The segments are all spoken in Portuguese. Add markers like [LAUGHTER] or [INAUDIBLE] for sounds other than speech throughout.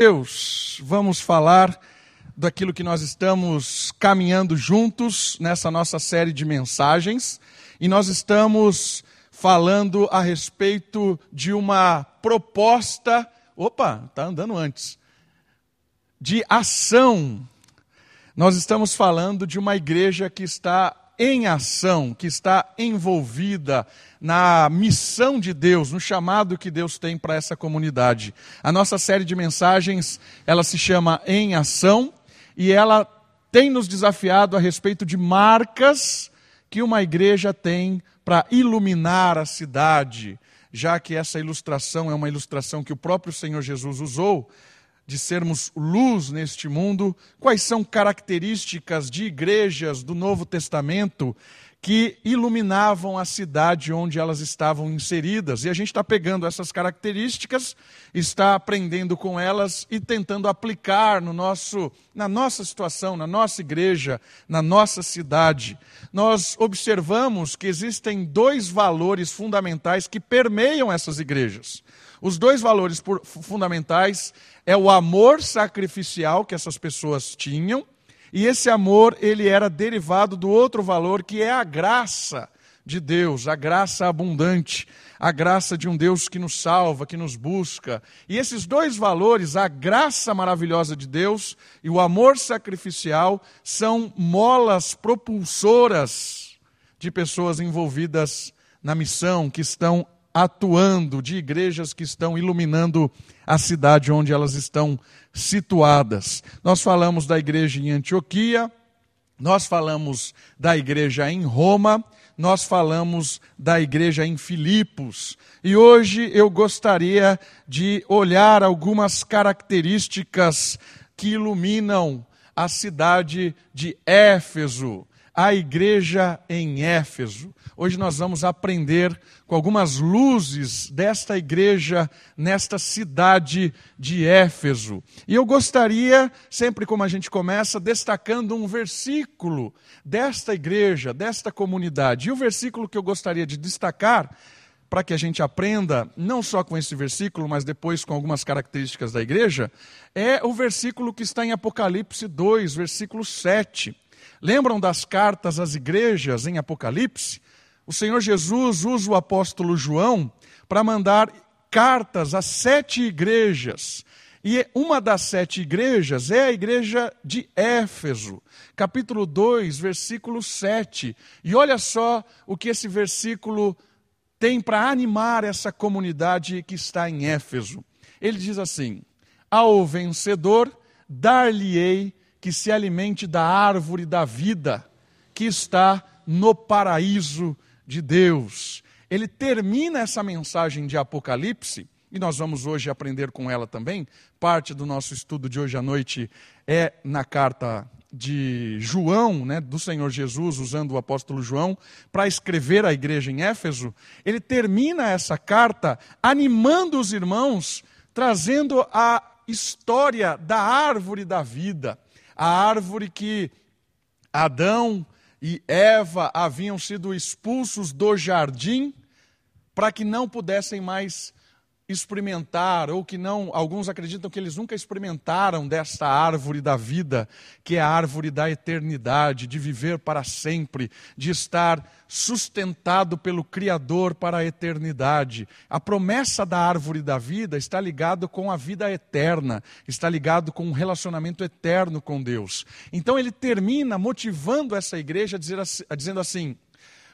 Deus, vamos falar daquilo que nós estamos caminhando juntos nessa nossa série de mensagens. E nós estamos falando a respeito de uma proposta. Opa, está andando antes. De ação. Nós estamos falando de uma igreja que está em ação, que está envolvida na missão de Deus, no chamado que Deus tem para essa comunidade. A nossa série de mensagens, ela se chama Em Ação e ela tem nos desafiado a respeito de marcas que uma igreja tem para iluminar a cidade, já que essa ilustração é uma ilustração que o próprio Senhor Jesus usou de sermos luz neste mundo, quais são características de igrejas do Novo Testamento que iluminavam a cidade onde elas estavam inseridas. E a gente está pegando essas características, está aprendendo com elas e tentando aplicar no nosso, na nossa situação, na nossa igreja, na nossa cidade. Nós observamos que existem dois valores fundamentais que permeiam essas igrejas. Os dois valores fundamentais é o amor sacrificial que essas pessoas tinham, e esse amor ele era derivado do outro valor que é a graça de Deus, a graça abundante, a graça de um Deus que nos salva, que nos busca. E esses dois valores, a graça maravilhosa de Deus e o amor sacrificial, são molas propulsoras de pessoas envolvidas na missão, que estão atuando, de igrejas que estão iluminando a cidade onde elas estão situadas. Nós falamos da igreja em Antioquia, nós falamos da igreja em Roma, nós falamos da igreja em Filipos. E hoje eu gostaria de olhar algumas características que iluminam a cidade de Éfeso, a igreja em Éfeso. Hoje nós vamos aprender com algumas luzes desta igreja nesta cidade de Éfeso. E eu gostaria, sempre como a gente começa, destacando um versículo desta igreja, desta comunidade. E o versículo que eu gostaria de destacar para que a gente aprenda, não só com esse versículo, mas depois com algumas características da igreja, é o versículo que está em Apocalipse 2, versículo 7. Lembram das cartas às igrejas em Apocalipse? O Senhor Jesus usa o apóstolo João para mandar cartas a sete igrejas. E uma das sete igrejas é a igreja de Éfeso, capítulo 2, versículo 7. E olha só o que esse versículo tem para animar essa comunidade que está em Éfeso. Ele diz assim: Ao vencedor dar-lhe-ei que se alimente da árvore da vida que está no paraíso de Deus. Ele termina essa mensagem de Apocalipse, e nós vamos hoje aprender com ela também. Parte do nosso estudo de hoje à noite é na carta de João, né, do Senhor Jesus, usando o apóstolo João, para escrever à igreja em Éfeso. Ele termina essa carta animando os irmãos, trazendo a história da árvore da vida, a árvore que Adão e Eva haviam sido expulsos do jardim para que não pudessem mais experimentar, ou que não, alguns acreditam que eles nunca experimentaram desta árvore da vida, que é a árvore da eternidade, de viver para sempre, de estar sustentado pelo Criador para a eternidade. A promessa da árvore da vida está ligado com a vida eterna, está ligado com um relacionamento eterno com Deus. Então ele termina motivando essa igreja a dizer, dizendo assim: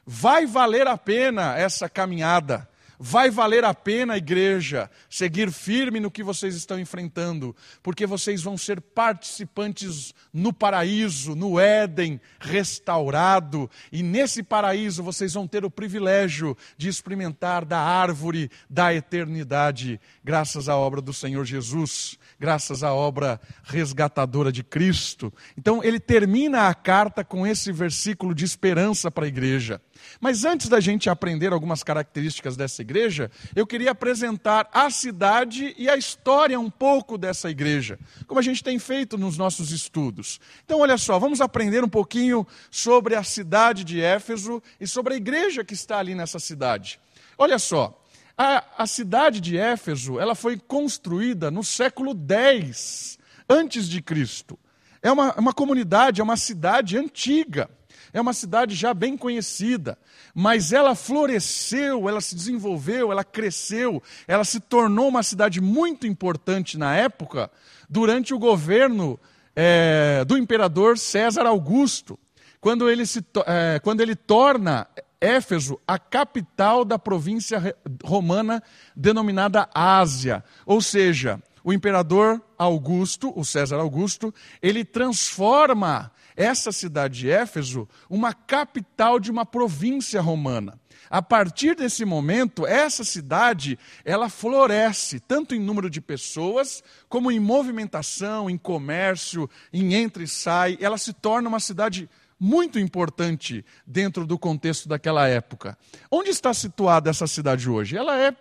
vai valer a pena essa caminhada Vai valer a pena, igreja, seguir firme no que vocês estão enfrentando, porque vocês vão ser participantes no paraíso, no Éden restaurado, e nesse paraíso vocês vão ter o privilégio de experimentar da árvore da eternidade, graças à obra do Senhor Jesus, graças à obra resgatadora de Cristo. Então, ele termina a carta com esse versículo de esperança para a igreja. Mas antes da gente aprender algumas características dessa igreja, eu queria apresentar a cidade e a história um pouco dessa igreja, como a gente tem feito nos nossos estudos. Então, olha só, vamos aprender um pouquinho sobre a cidade de Éfeso e sobre a igreja que está ali nessa cidade. Olha só, A, a cidade de Éfeso, ela foi construída no século X antes de Cristo. É uma, uma comunidade, é uma cidade antiga, é uma cidade já bem conhecida, mas ela floresceu, ela se desenvolveu, ela cresceu, ela se tornou uma cidade muito importante na época, durante o governo é, do imperador César Augusto, quando ele, se, é, quando ele torna Éfeso a capital da província romana denominada Ásia, ou seja, o imperador Augusto, o César Augusto, ele transforma essa cidade de Éfeso uma capital de uma província romana. A partir desse momento, essa cidade, ela floresce, tanto em número de pessoas, como em movimentação, em comércio, em entra e sai. Ela se torna uma cidade muito importante dentro do contexto daquela época. Onde está situada essa cidade hoje? Ela é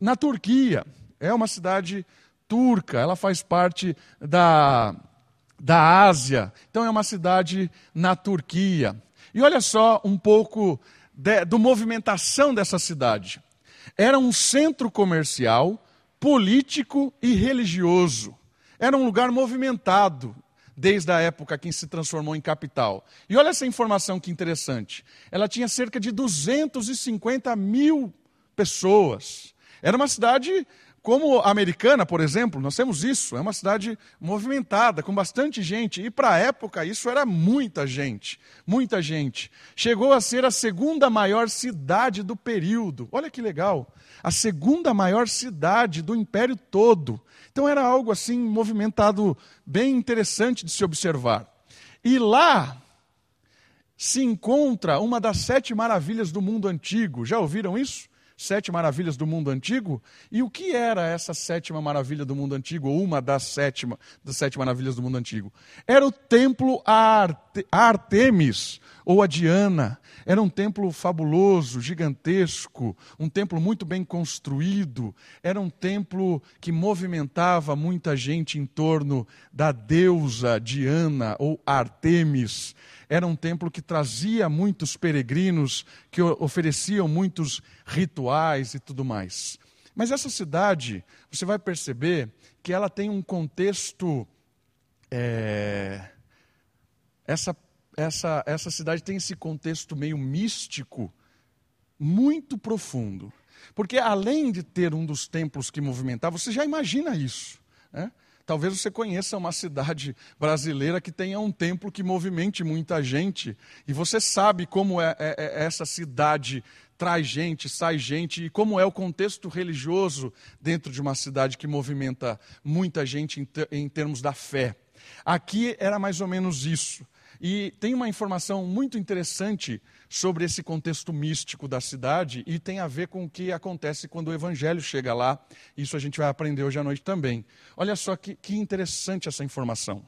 na Turquia é uma cidade turca, ela faz parte da, da Ásia, então é uma cidade na Turquia. E olha só um pouco de, do movimentação dessa cidade. Era um centro comercial, político e religioso. Era um lugar movimentado desde a época que se transformou em capital. E olha essa informação que interessante. Ela tinha cerca de 250 mil pessoas. Era uma cidade como americana, por exemplo, nós temos isso, é uma cidade movimentada, com bastante gente, e para a época isso era muita gente, muita gente. Chegou a ser a segunda maior cidade do período, olha que legal, a segunda maior cidade do império todo. Então era algo assim movimentado, bem interessante de se observar. E lá se encontra uma das sete maravilhas do mundo antigo, já ouviram isso? Sete maravilhas do mundo antigo. E o que era essa sétima maravilha do mundo antigo, ou uma das, sétima, das sete maravilhas do mundo antigo? Era o templo a, Arte, a Artemis, ou a Diana. Era um templo fabuloso, gigantesco, um templo muito bem construído. Era um templo que movimentava muita gente em torno da deusa Diana ou Artemis. Era um templo que trazia muitos peregrinos, que ofereciam muitos rituais e tudo mais. Mas essa cidade, você vai perceber que ela tem um contexto. É, essa, essa, essa cidade tem esse contexto meio místico muito profundo. Porque além de ter um dos templos que movimentava, você já imagina isso. Né? Talvez você conheça uma cidade brasileira que tenha um templo que movimente muita gente, e você sabe como é, é, é essa cidade traz gente, sai gente, e como é o contexto religioso dentro de uma cidade que movimenta muita gente em, ter, em termos da fé. Aqui era mais ou menos isso. E tem uma informação muito interessante sobre esse contexto místico da cidade e tem a ver com o que acontece quando o evangelho chega lá. Isso a gente vai aprender hoje à noite também. Olha só que, que interessante essa informação.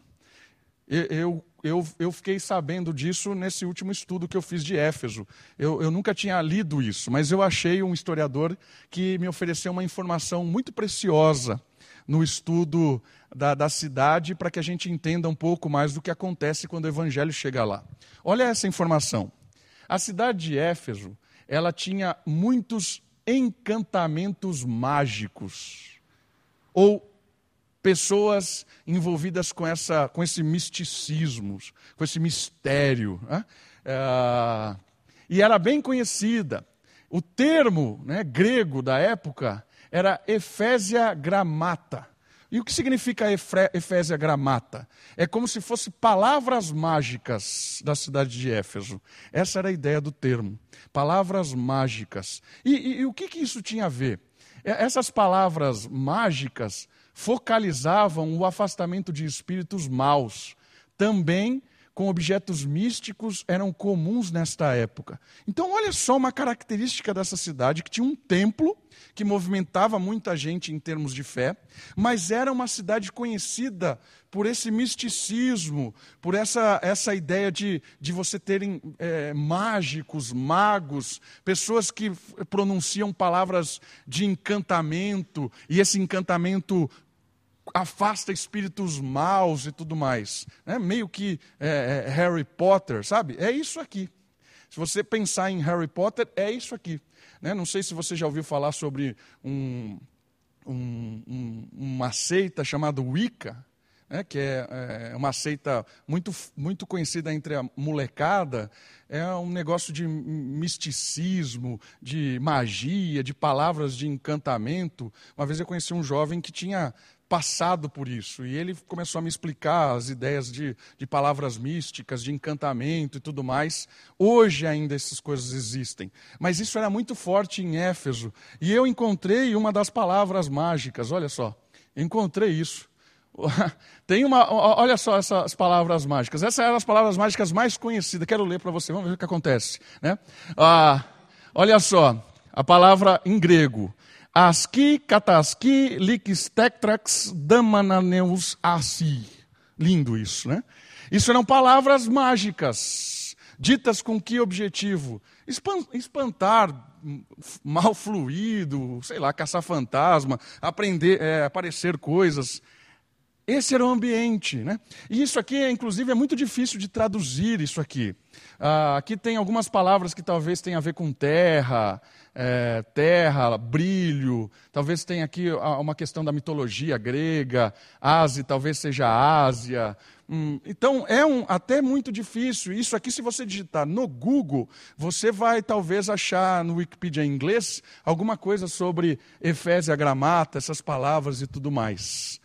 Eu, eu, eu, fiquei sabendo disso nesse último estudo que eu fiz de Éfeso. Eu, eu nunca tinha lido isso, mas eu achei um historiador que me ofereceu uma informação muito preciosa no estudo da, da cidade para que a gente entenda um pouco mais do que acontece quando o evangelho chega lá. Olha essa informação. A cidade de Éfeso, ela tinha muitos encantamentos mágicos ou pessoas envolvidas com, essa, com esse misticismo, com esse mistério. Né? É, e era bem conhecida. O termo né, grego da época era Efésia Gramata. E o que significa Efésia Gramata? É como se fosse palavras mágicas da cidade de Éfeso. Essa era a ideia do termo. Palavras mágicas. E, e, e o que, que isso tinha a ver? Essas palavras mágicas focalizavam o afastamento de espíritos maus. Também com objetos místicos eram comuns nesta época. Então, olha só uma característica dessa cidade que tinha um templo que movimentava muita gente em termos de fé, mas era uma cidade conhecida por esse misticismo, por essa, essa ideia de, de você terem é, mágicos, magos, pessoas que pronunciam palavras de encantamento, e esse encantamento afasta espíritos maus e tudo mais. Né? Meio que é, é, Harry Potter, sabe? É isso aqui. Se você pensar em Harry Potter, é isso aqui. Né? Não sei se você já ouviu falar sobre um, um, um, uma seita chamada Wicca, né, que é, é, uma seita muito, muito conhecida entre a molecada, é um negócio de misticismo, de magia, de palavras de encantamento. Uma vez eu conheci um jovem que tinha passado por isso. E ele começou a me explicar as ideias de, de palavras místicas, de encantamento e tudo mais. Hoje ainda essas coisas existem. Mas isso era muito forte em Éfeso. E eu encontrei uma das palavras mágicas, olha só. Encontrei isso. [LAUGHS] Tem uma. Olha só essas palavras mágicas. Essas eram as palavras mágicas mais conhecidas. Quero ler para você, vamos ver o que acontece. Né? Ah, olha só, a palavra em grego. Aski, kataski, likistektrax, damananeus asi. Lindo isso, né? Isso eram palavras mágicas, ditas com que objetivo? Espantar mal fluido, sei lá, caçar fantasma, aprender, é, aparecer coisas. Esse era o ambiente, né? E isso aqui, inclusive, é muito difícil de traduzir isso aqui. Ah, aqui tem algumas palavras que talvez tenham a ver com terra, é, terra, brilho. Talvez tenha aqui uma questão da mitologia grega. Ásia talvez seja Ásia. Hum, então é um, até muito difícil. Isso aqui, se você digitar no Google, você vai talvez achar no Wikipedia em inglês alguma coisa sobre Efésia, Gramata, essas palavras e tudo mais.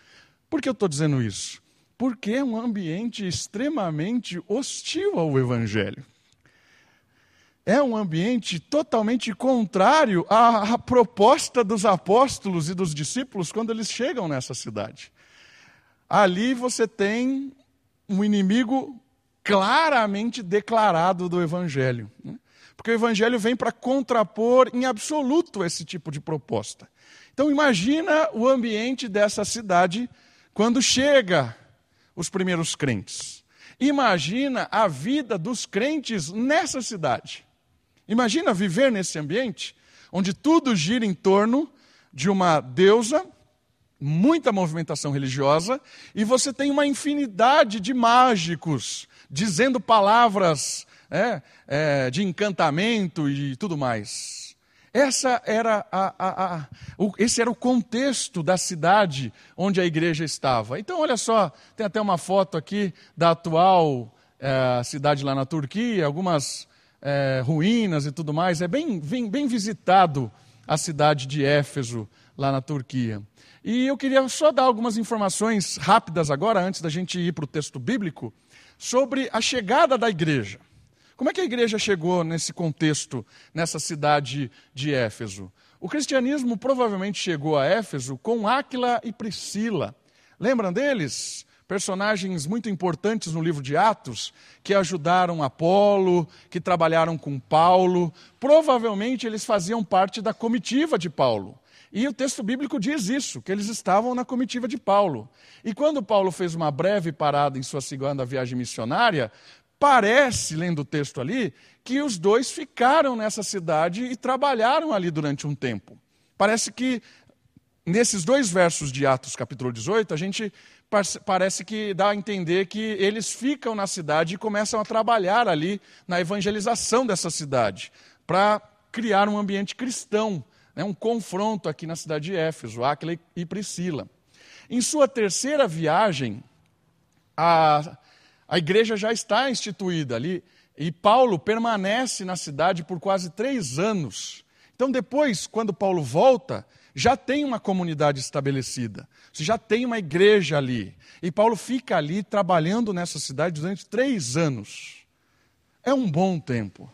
Por que eu estou dizendo isso? Porque é um ambiente extremamente hostil ao Evangelho. É um ambiente totalmente contrário à, proposta dos apóstolos e dos discípulos quando eles chegam nessa cidade. Ali você tem um inimigo claramente declarado do Evangelho. Né? Porque o Evangelho vem para contrapor em absoluto esse tipo de proposta. Então imagina o ambiente dessa cidade quando chega os primeiros crentes. Imagina a vida dos crentes nessa cidade. Imagina viver nesse ambiente onde tudo gira em torno de uma deusa, muita movimentação religiosa, e você tem uma infinidade de mágicos dizendo palavras é, é, de encantamento e tudo mais. Essa era a, a, a, o, esse era o contexto da cidade onde a igreja estava. Então, olha só, tem até uma foto aqui da atual é, cidade lá na Turquia, algumas é, ruínas e tudo mais. É bem, bem, bem visitado a cidade de Éfeso, lá na Turquia. E eu queria só dar algumas informações rápidas agora, antes da gente ir para o texto bíblico, sobre a chegada da igreja. Como é que a igreja chegou nesse contexto, nessa cidade de Éfeso? O cristianismo provavelmente chegou a Éfeso com Áquila e Priscila. Lembram deles? Personagens muito importantes no livro de Atos, que ajudaram Apolo, que trabalharam com Paulo. Provavelmente eles faziam parte da comitiva de Paulo. E o texto bíblico diz isso, que eles estavam na comitiva de Paulo. E quando Paulo fez uma breve parada em sua segunda viagem missionária, Parece, lendo o texto ali, que os dois ficaram nessa cidade e trabalharam ali durante um tempo. Parece que nesses dois versos de Atos capítulo 18, a gente parece que dá a entender que eles ficam na cidade e começam a trabalhar ali na evangelização dessa cidade, para criar um ambiente cristão, né, um confronto aqui na cidade de Éfeso, Áquila e Priscila. Em sua terceira viagem, a a igreja já está instituída ali e Paulo permanece na cidade por quase três anos. Então, depois, quando Paulo volta, já tem uma comunidade estabelecida, você já tem uma igreja ali. E Paulo fica ali trabalhando nessa cidade durante três anos. É um bom tempo.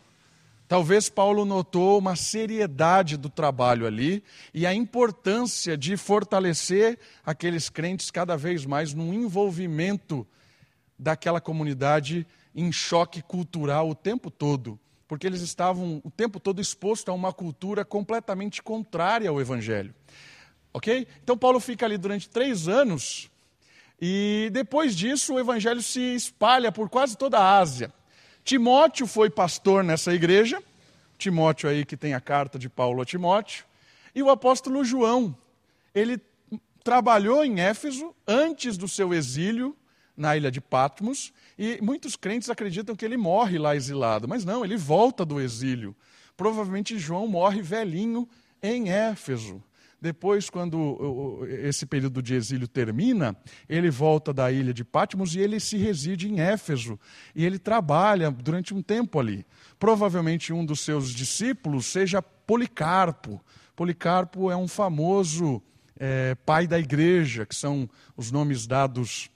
Talvez Paulo notou uma seriedade do trabalho ali e a importância de fortalecer aqueles crentes cada vez mais num envolvimento daquela comunidade em choque cultural o tempo todo, porque eles estavam o tempo todo expostos a uma cultura completamente contrária ao Evangelho. Ok? Então Paulo fica ali durante três anos e depois disso o Evangelho se espalha por quase toda a Ásia. Timóteo foi pastor nessa igreja, Timóteo aí que tem a carta de Paulo a Timóteo, e o apóstolo João, ele trabalhou em Éfeso antes do seu exílio na ilha de Patmos, e muitos crentes acreditam que ele morre lá exilado, mas não, ele volta do exílio. Provavelmente João morre velhinho em Éfeso. Depois, quando esse período de exílio termina, ele volta da ilha de Patmos e ele se reside em Éfeso. E ele trabalha durante um tempo ali. Provavelmente um dos seus discípulos seja Policarpo. Policarpo é um famoso é, pai da igreja, que são os nomes dados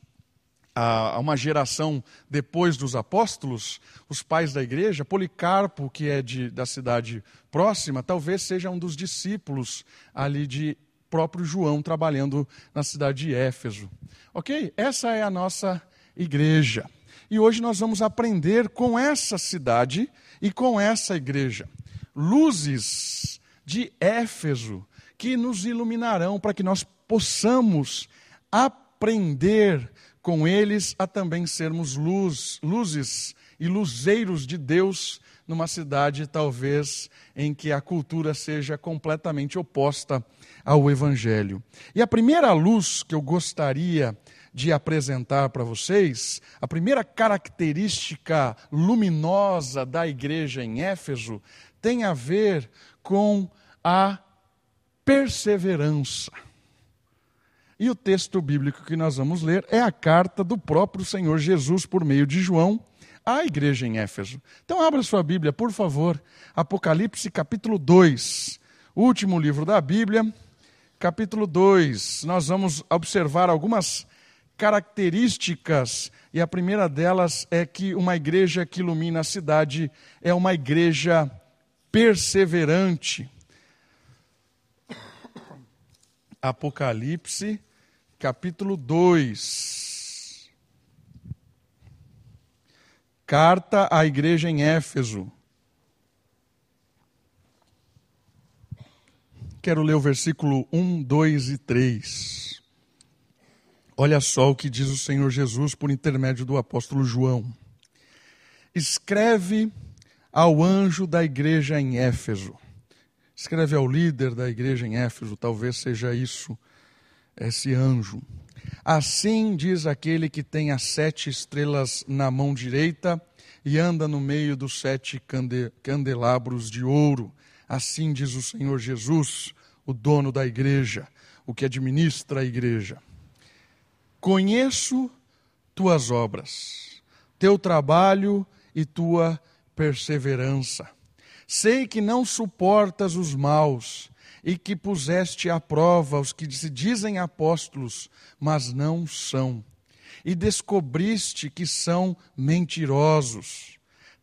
a uma geração depois dos apóstolos, os pais da igreja, Policarpo, que é de, da cidade próxima, talvez seja um dos discípulos ali de próprio João trabalhando na cidade de Éfeso. Ok? Essa é a nossa igreja. E hoje nós vamos aprender com essa cidade e com essa igreja. Luzes de Éfeso que nos iluminarão para que nós possamos aprender com eles a também sermos luz, luzes e luzeiros de Deus numa cidade talvez em que a cultura seja completamente oposta ao evangelho. E a primeira luz que eu gostaria de apresentar para vocês, a primeira característica luminosa da igreja em Éfeso tem a ver com a perseverança. E o texto bíblico que nós vamos ler é a carta do próprio Senhor Jesus por meio de João à igreja em Éfeso. Então abra sua Bíblia, por favor, Apocalipse capítulo 2, último livro da Bíblia, capítulo 2. Nós vamos observar algumas características e a primeira delas é que uma igreja que ilumina a cidade é uma igreja perseverante. Apocalipse, capítulo 2. Carta à igreja em Éfeso. Quero ler o versículo 1, 2 e 3. Olha só o que diz o Senhor Jesus por intermédio do apóstolo João. Escreve ao anjo da igreja em Éfeso Escreve ao líder da igreja em Éfeso, talvez seja isso, esse anjo. Assim diz aquele que tem as sete estrelas na mão direita e anda no meio dos sete candelabros de ouro. Assim diz o Senhor Jesus, o dono da igreja, o que administra a igreja. Conheço tuas obras, teu trabalho e tua perseverança Sei que não suportas os maus e que puseste à prova os que se dizem apóstolos, mas não são. E descobriste que são mentirosos.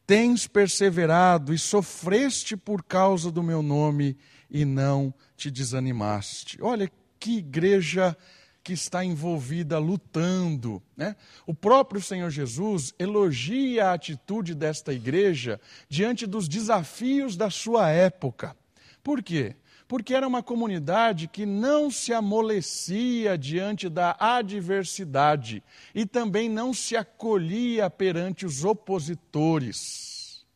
Tens perseverado e sofreste por causa do meu nome e não te desanimaste. Olha que igreja que está envolvida lutando. Né? O próprio Senhor Jesus elogia a atitude desta igreja diante dos desafios da sua época. Por quê? Porque era uma comunidade que não se amolecia diante da adversidade e também não se acolhia perante os opositores.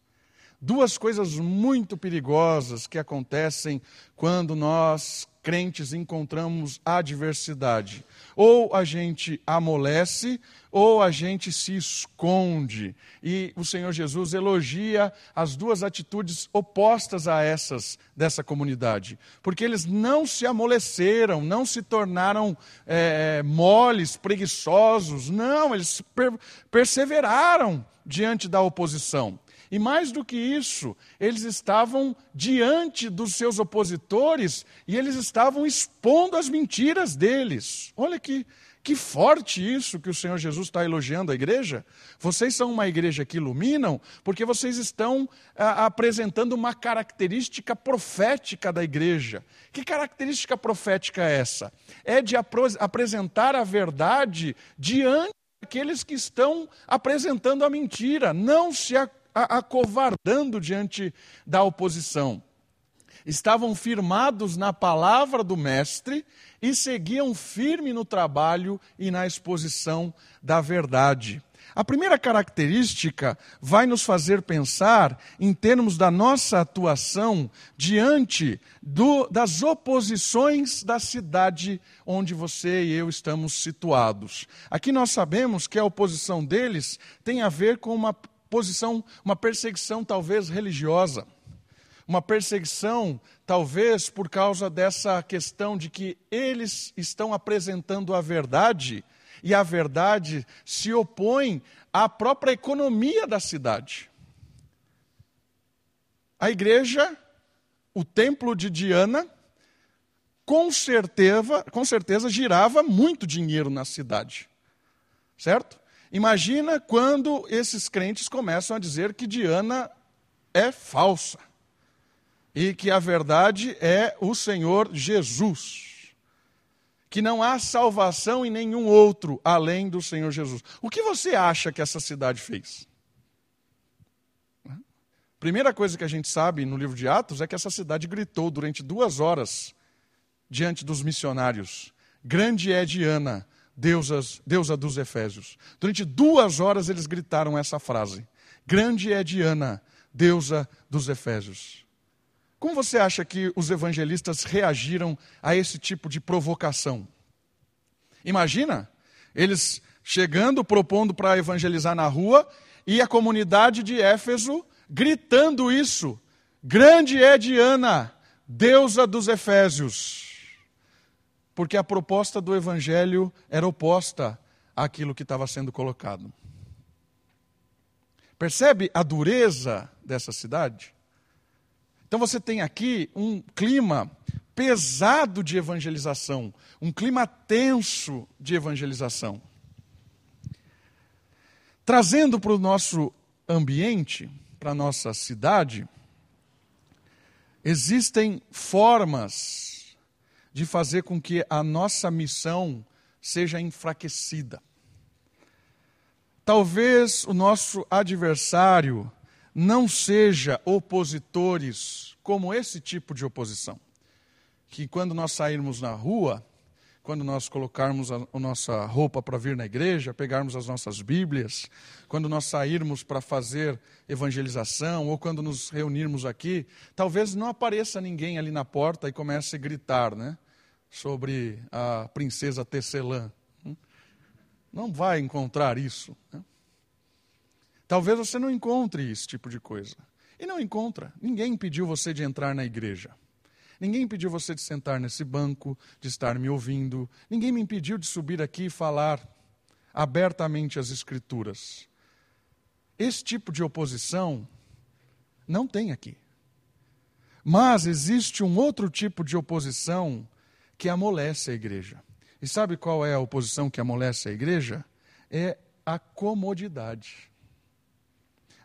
Duas coisas muito perigosas que acontecem quando nós crentes encontramos adversidade. Ou a gente amolece, ou a gente se esconde. E o Senhor Jesus elogia as duas atitudes opostas a essas dessa comunidade. Porque eles não se amoleceram, não se tornaram é, moles, preguiçosos. Não, eles per perseveraram diante da oposição. E mais do que isso, eles estavam diante dos seus opositores e eles estavam expondo as mentiras deles. Olha que, que forte isso que o Senhor Jesus está elogiando a igreja. Vocês são uma igreja que iluminam porque vocês estão a, apresentando uma característica profética da igreja. Que característica profética é essa? É de apresentar a verdade diante daqueles que estão apresentando a mentira, não se acovardando diante da oposição. estavam firmados na palavra do Mestre e seguiam firme no trabalho e na exposição da verdade. A primeira característica vai nos fazer pensar em termos da nossa atuação diante do, das oposições da cidade onde você e eu estamos situados. Aqui nós sabemos que a oposição deles tem a ver com uma posição, uma perseguição talvez religiosa uma perseguição, talvez por causa dessa questão de que eles estão apresentando a verdade e a verdade se opõe à própria economia da cidade. A igreja, o templo de Diana, com certeza, com certeza girava muito dinheiro na cidade. Certo? Imagina quando esses crentes começam a dizer que Diana é falsa e que a verdade é o Senhor Jesus. Que não há salvação em nenhum outro além do Senhor Jesus. O que você acha que essa cidade fez? Primeira coisa que a gente sabe no livro de Atos é que essa cidade gritou durante duas horas diante dos missionários: Grande é Diana, deusas, deusa dos Efésios. Durante duas horas eles gritaram essa frase: Grande é Diana, deusa dos Efésios. Como você acha que os evangelistas reagiram a esse tipo de provocação? Imagina, eles chegando, propondo para evangelizar na rua, e a comunidade de Éfeso gritando isso: Grande é Diana, deusa dos Efésios. Porque a proposta do evangelho era oposta àquilo que estava sendo colocado. Percebe a dureza dessa cidade? Então você tem aqui um clima pesado de evangelização, um clima tenso de evangelização. Trazendo para o nosso ambiente, para a nossa cidade, existem formas de fazer com que a nossa missão seja enfraquecida. Talvez o nosso adversário não seja opositores como esse tipo de oposição. Que quando nós sairmos na rua, quando nós colocarmos a, nossa roupa para vir na igreja, pegarmos as nossas Bíblias, quando nós sairmos para fazer evangelização ou quando nos reunirmos aqui, talvez não apareça ninguém ali na porta e comece a gritar, né? Sobre a princesa Tecelã. Não vai encontrar isso. Né? Talvez você não encontre esse tipo de coisa. E não encontra. Ninguém impediu você de entrar na igreja. Ninguém impediu você de sentar nesse banco, de estar me ouvindo. Ninguém me impediu de subir aqui e falar abertamente as Escrituras. Esse tipo de oposição não tem aqui. Mas existe um outro tipo de oposição que amolece a igreja. E sabe qual é a oposição que amolece a igreja? É a comodidade.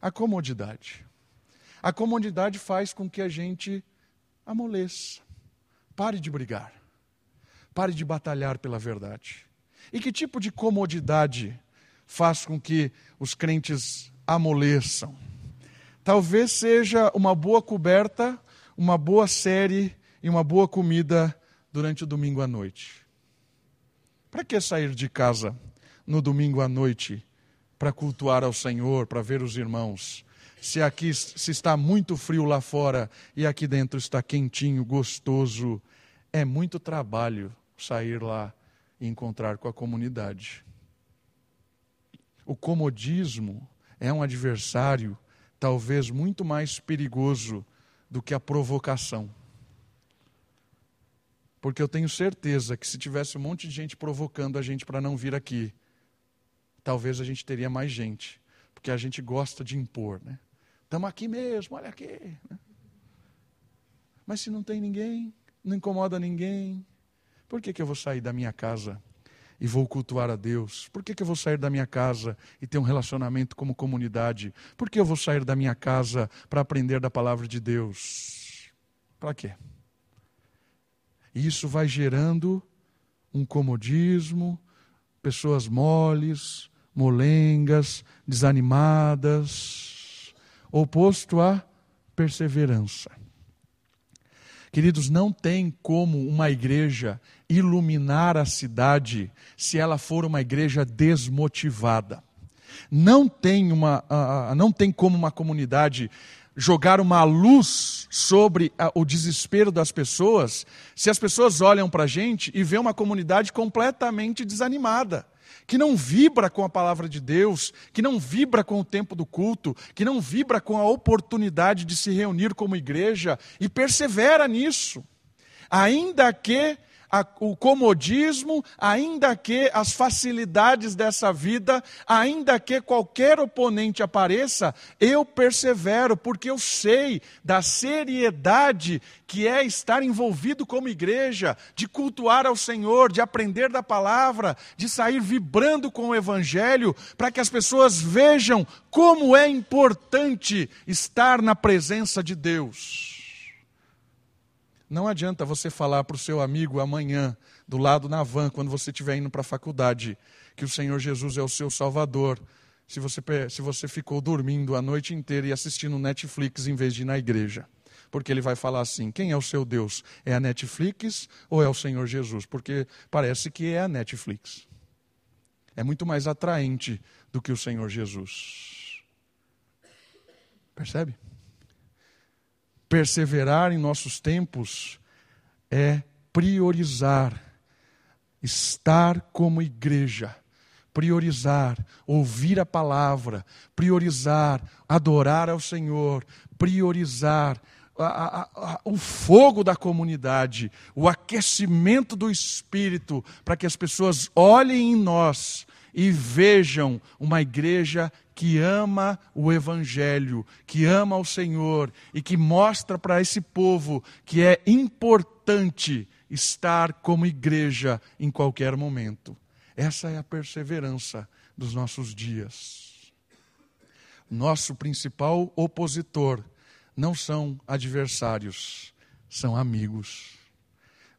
A comodidade. A comodidade faz com que a gente amoleça. Pare de brigar. Pare de batalhar pela verdade. E que tipo de comodidade faz com que os crentes amoleçam? Talvez seja uma boa coberta, uma boa série e uma boa comida durante o domingo à noite. Para que sair de casa no domingo à noite para cultuar ao Senhor, para ver os irmãos. Se aqui se está muito frio lá fora e aqui dentro está quentinho, gostoso, é muito trabalho sair lá e encontrar com a comunidade. O comodismo é um adversário talvez muito mais perigoso do que a provocação. Porque eu tenho certeza que se tivesse um monte de gente provocando a gente para não vir aqui, talvez a gente teria mais gente, porque a gente gosta de impor, né? Estamos aqui mesmo, olha aqui. Né? Mas se não tem ninguém, não incomoda ninguém, por que, que eu vou sair da minha casa e vou cultuar a Deus? Por que, que eu vou sair da minha casa e ter um relacionamento como comunidade? Por que eu vou sair da minha casa para aprender da palavra de Deus? Para quê? E isso vai gerando um comodismo, pessoas moles, molengas, desanimadas, oposto à perseverança. Queridos, não tem como uma igreja iluminar a cidade se ela for uma igreja desmotivada. Não tem, uma, uh, não tem como uma comunidade jogar uma luz sobre uh, o desespero das pessoas se as pessoas olham para a gente e vê uma comunidade completamente desanimada que não vibra com a palavra de Deus, que não vibra com o tempo do culto, que não vibra com a oportunidade de se reunir como igreja e persevera nisso. Ainda que a, o comodismo, ainda que as facilidades dessa vida, ainda que qualquer oponente apareça, eu persevero, porque eu sei da seriedade que é estar envolvido como igreja, de cultuar ao Senhor, de aprender da palavra, de sair vibrando com o Evangelho, para que as pessoas vejam como é importante estar na presença de Deus. Não adianta você falar para o seu amigo amanhã, do lado na van, quando você estiver indo para a faculdade, que o Senhor Jesus é o seu Salvador, se você, se você ficou dormindo a noite inteira e assistindo Netflix em vez de ir na igreja. Porque ele vai falar assim: quem é o seu Deus? É a Netflix ou é o Senhor Jesus? Porque parece que é a Netflix. É muito mais atraente do que o Senhor Jesus. Percebe? Perseverar em nossos tempos é priorizar, estar como igreja, priorizar, ouvir a palavra, priorizar, adorar ao Senhor, priorizar o fogo da comunidade, o aquecimento do espírito, para que as pessoas olhem em nós e vejam uma igreja que ama o Evangelho, que ama o Senhor e que mostra para esse povo que é importante estar como igreja em qualquer momento. Essa é a perseverança dos nossos dias. Nosso principal opositor não são adversários, são amigos.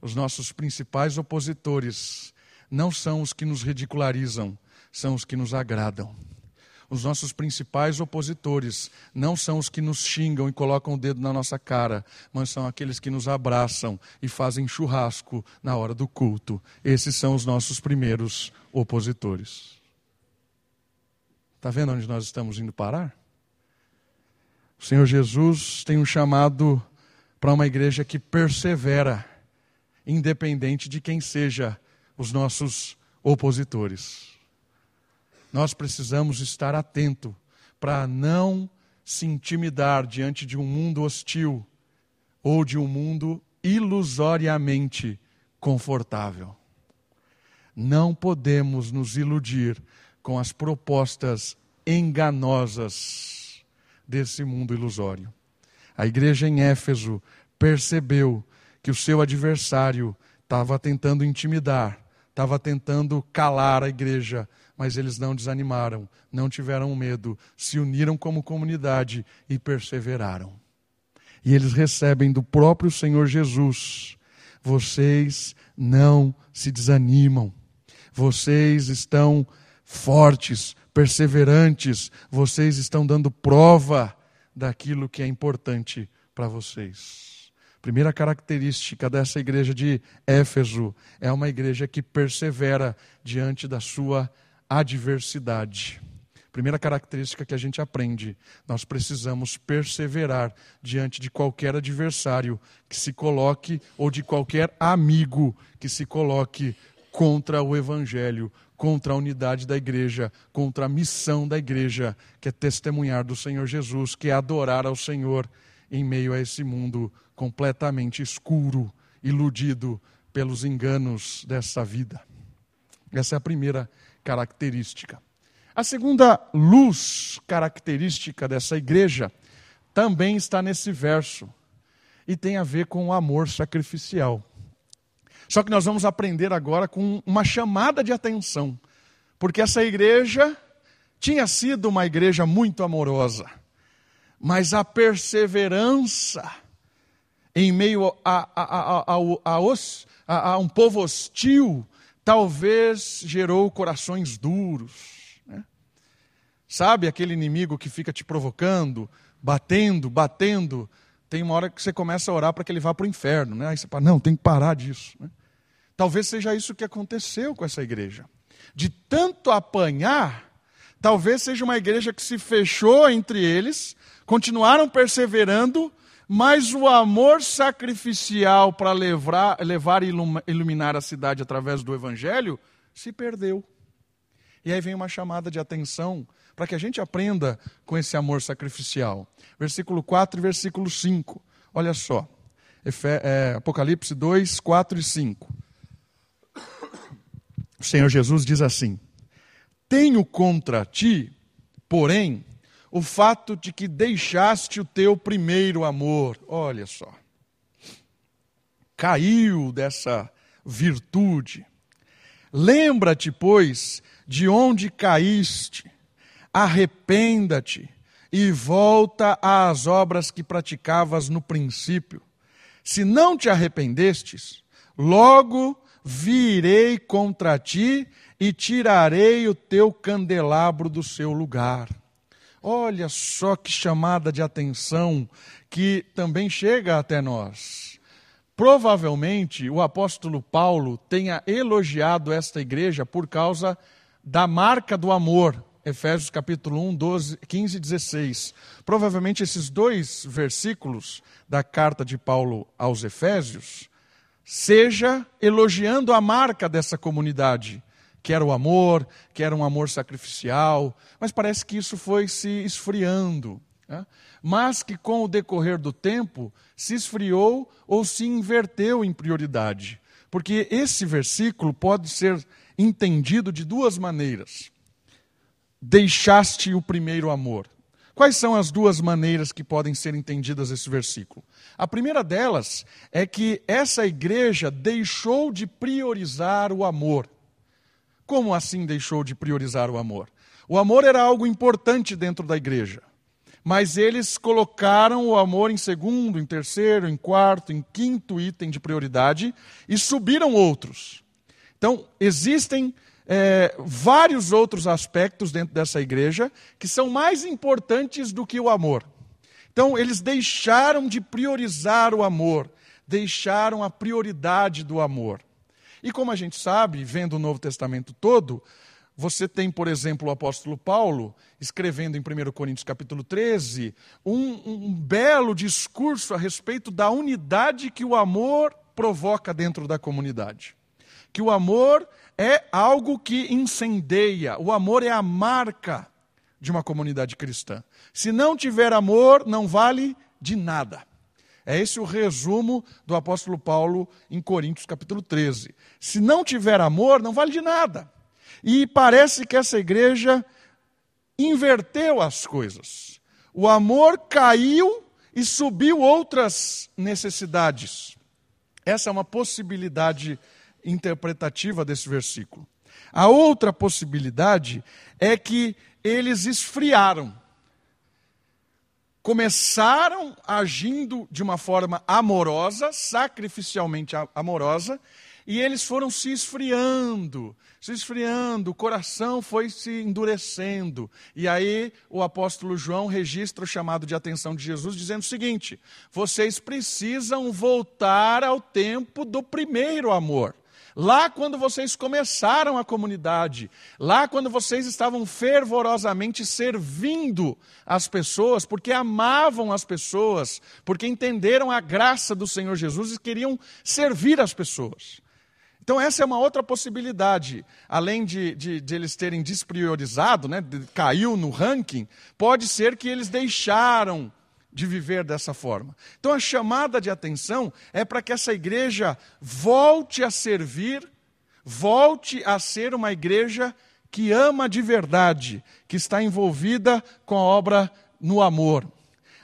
Os nossos principais opositores não são os que nos ridicularizam, são os que nos agradam. Os nossos principais opositores não são os que nos xingam e colocam o dedo na nossa cara, mas são aqueles que nos abraçam e fazem churrasco na hora do culto. Esses são os nossos primeiros opositores. Está vendo onde nós estamos indo parar? O Senhor Jesus tem um chamado para uma igreja que persevera, independente de quem seja os nossos opositores nós precisamos estar atento para não se intimidar diante de um mundo hostil ou de um mundo ilusoriamente confortável. Não podemos nos iludir com as propostas enganosas desse mundo ilusório. A igreja em Éfeso percebeu que o seu adversário estava tentando intimidar, estava tentando calar a igreja, mas eles não desanimaram, não tiveram medo, se uniram como comunidade e perseveraram. E eles recebem do próprio Senhor Jesus: vocês não se desanimam, vocês estão fortes, perseverantes, vocês estão dando prova daquilo que é importante para vocês. Primeira característica dessa igreja de Éfeso é uma igreja que persevera diante da sua adversidade. Primeira característica que a gente aprende: nós precisamos perseverar diante de qualquer adversário que se coloque ou de qualquer amigo que se coloque contra o Evangelho, contra a unidade da igreja, contra a missão da igreja, que é testemunhar do Senhor Jesus, que é adorar ao Senhor em meio a esse mundo completamente escuro, iludido pelos enganos dessa vida. Essa é a primeira característica. A segunda luz característica dessa igreja também está nesse verso e tem a ver com o amor sacrificial. Só que nós vamos aprender agora com uma chamada de atenção, porque essa igreja tinha sido uma igreja muito amorosa, mas a perseverança em meio a, a, a, a um povo hostil talvez gerou corações duros. Né? Sabe aquele inimigo que fica te provocando, batendo, batendo, tem uma hora que você começa a orar para que ele vá para o inferno. Né? Aí você fala, não, tem que parar disso. Né? Talvez seja isso que aconteceu com essa igreja. De tanto apanhar, talvez seja uma igreja que se fechou entre eles, continuaram perseverando, mas o amor sacrificial para levar, levar e iluminar a cidade através do evangelho se perdeu. E aí vem uma chamada de atenção para que a gente aprenda com esse amor sacrificial. Versículo 4 e versículo 5. Olha só. É, Apocalipse 2, 4 e 5. O Senhor Jesus diz assim: Tenho contra ti, porém, o fato de que deixaste o teu primeiro amor. Olha só. Caiu dessa virtude. Lembra-te, pois, de onde caíste, arrependa-te e volta às obras que praticavas no princípio. Se não te arrependestes, logo virei contra ti e tirarei o teu candelabro do seu lugar. Olha só que chamada de atenção que também chega até nós. Provavelmente o apóstolo Paulo tenha elogiado esta igreja por causa da marca do amor. Efésios capítulo 1, 12, 15 e 16. Provavelmente esses dois versículos da carta de Paulo aos Efésios seja elogiando a marca dessa comunidade que era o amor, que era um amor sacrificial, mas parece que isso foi se esfriando. Né? Mas que com o decorrer do tempo se esfriou ou se inverteu em prioridade. Porque esse versículo pode ser entendido de duas maneiras. Deixaste o primeiro amor. Quais são as duas maneiras que podem ser entendidas esse versículo? A primeira delas é que essa igreja deixou de priorizar o amor. Como assim deixou de priorizar o amor? O amor era algo importante dentro da igreja, mas eles colocaram o amor em segundo, em terceiro, em quarto, em quinto item de prioridade e subiram outros. Então, existem é, vários outros aspectos dentro dessa igreja que são mais importantes do que o amor. Então, eles deixaram de priorizar o amor, deixaram a prioridade do amor. E como a gente sabe, vendo o Novo Testamento todo, você tem, por exemplo, o apóstolo Paulo escrevendo em 1 Coríntios capítulo 13 um, um belo discurso a respeito da unidade que o amor provoca dentro da comunidade. Que o amor é algo que incendeia, o amor é a marca de uma comunidade cristã. Se não tiver amor, não vale de nada. É esse o resumo do apóstolo Paulo em Coríntios capítulo 13. Se não tiver amor, não vale de nada. E parece que essa igreja inverteu as coisas. O amor caiu e subiu outras necessidades. Essa é uma possibilidade interpretativa desse versículo. A outra possibilidade é que eles esfriaram começaram agindo de uma forma amorosa, sacrificialmente amorosa, e eles foram se esfriando, se esfriando, o coração foi se endurecendo. E aí o apóstolo João registra o chamado de atenção de Jesus, dizendo o seguinte: vocês precisam voltar ao tempo do primeiro amor. Lá quando vocês começaram a comunidade, lá quando vocês estavam fervorosamente servindo as pessoas, porque amavam as pessoas, porque entenderam a graça do Senhor Jesus e queriam servir as pessoas. Então, essa é uma outra possibilidade. Além de, de, de eles terem despriorizado, né, de, caiu no ranking, pode ser que eles deixaram de viver dessa forma. Então a chamada de atenção é para que essa igreja volte a servir, volte a ser uma igreja que ama de verdade, que está envolvida com a obra no amor.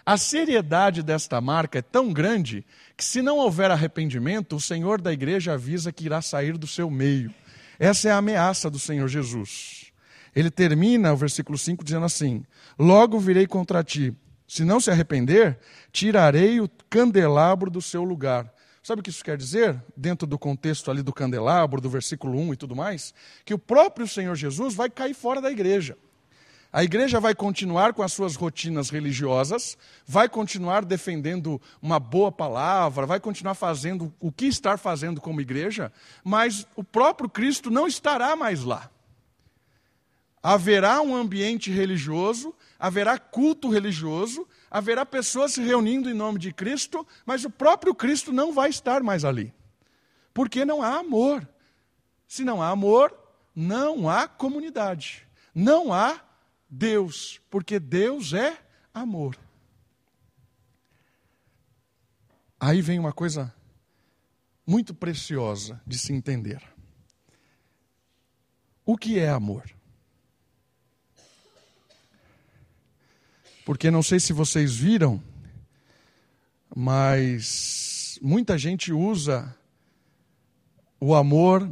A seriedade desta marca é tão grande que, se não houver arrependimento, o Senhor da igreja avisa que irá sair do seu meio. Essa é a ameaça do Senhor Jesus. Ele termina o versículo 5 dizendo assim: Logo virei contra ti se não se arrepender, tirarei o candelabro do seu lugar. Sabe o que isso quer dizer? Dentro do contexto ali do candelabro, do versículo 1 e tudo mais, que o próprio Senhor Jesus vai cair fora da igreja. A igreja vai continuar com as suas rotinas religiosas, vai continuar defendendo uma boa palavra, vai continuar fazendo o que estar fazendo como igreja, mas o próprio Cristo não estará mais lá. Haverá um ambiente religioso, haverá culto religioso, haverá pessoas se reunindo em nome de Cristo, mas o próprio Cristo não vai estar mais ali. Porque não há amor. Se não há amor, não há comunidade. Não há Deus, porque Deus é amor. Aí vem uma coisa muito preciosa de se entender. O que é amor? Porque não sei se vocês viram, mas muita gente usa o amor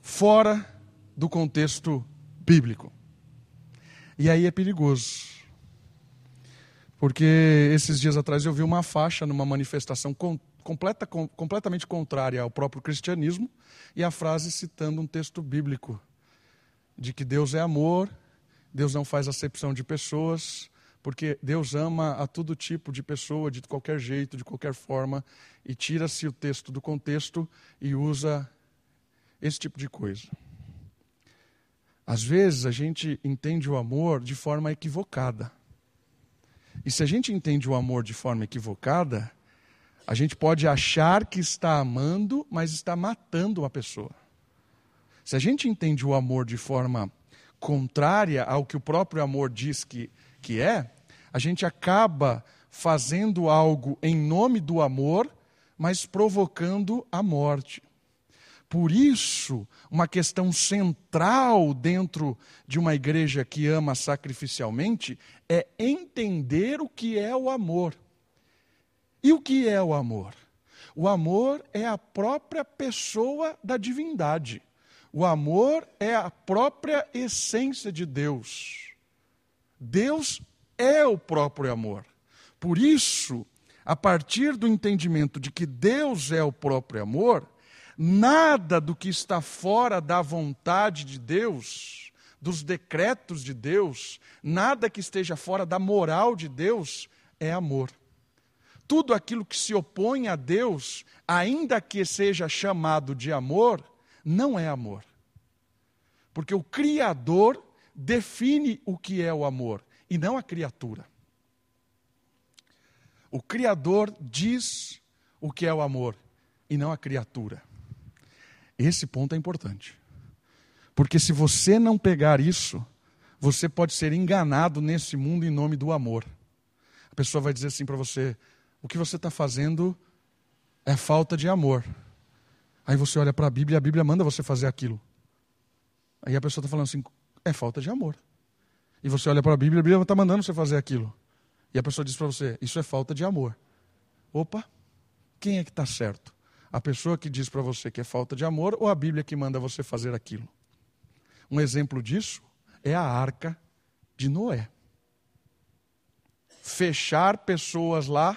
fora do contexto bíblico. E aí é perigoso. Porque esses dias atrás eu vi uma faixa numa manifestação com, completa, com, completamente contrária ao próprio cristianismo e a frase citando um texto bíblico de que Deus é amor, Deus não faz acepção de pessoas, porque Deus ama a todo tipo de pessoa, de qualquer jeito, de qualquer forma, e tira-se o texto do contexto e usa esse tipo de coisa. Às vezes a gente entende o amor de forma equivocada. E se a gente entende o amor de forma equivocada, a gente pode achar que está amando, mas está matando uma pessoa. Se a gente entende o amor de forma contrária ao que o próprio amor diz que, que é, a gente acaba fazendo algo em nome do amor, mas provocando a morte. Por isso, uma questão central dentro de uma igreja que ama sacrificialmente é entender o que é o amor. E o que é o amor? O amor é a própria pessoa da divindade. O amor é a própria essência de Deus. Deus é o próprio amor. Por isso, a partir do entendimento de que Deus é o próprio amor, Nada do que está fora da vontade de Deus, dos decretos de Deus, nada que esteja fora da moral de Deus é amor. Tudo aquilo que se opõe a Deus, ainda que seja chamado de amor, não é amor. Porque o Criador define o que é o amor e não a criatura. O Criador diz o que é o amor e não a criatura. Esse ponto é importante. Porque se você não pegar isso, você pode ser enganado nesse mundo em nome do amor. A pessoa vai dizer assim para você: o que você está fazendo é falta de amor. Aí você olha para a Bíblia e a Bíblia manda você fazer aquilo. Aí a pessoa está falando assim: é falta de amor. E você olha para a Bíblia e a Bíblia está mandando você fazer aquilo. E a pessoa diz para você: isso é falta de amor. Opa, quem é que está certo? A pessoa que diz para você que é falta de amor ou a Bíblia que manda você fazer aquilo? Um exemplo disso é a arca de Noé. Fechar pessoas lá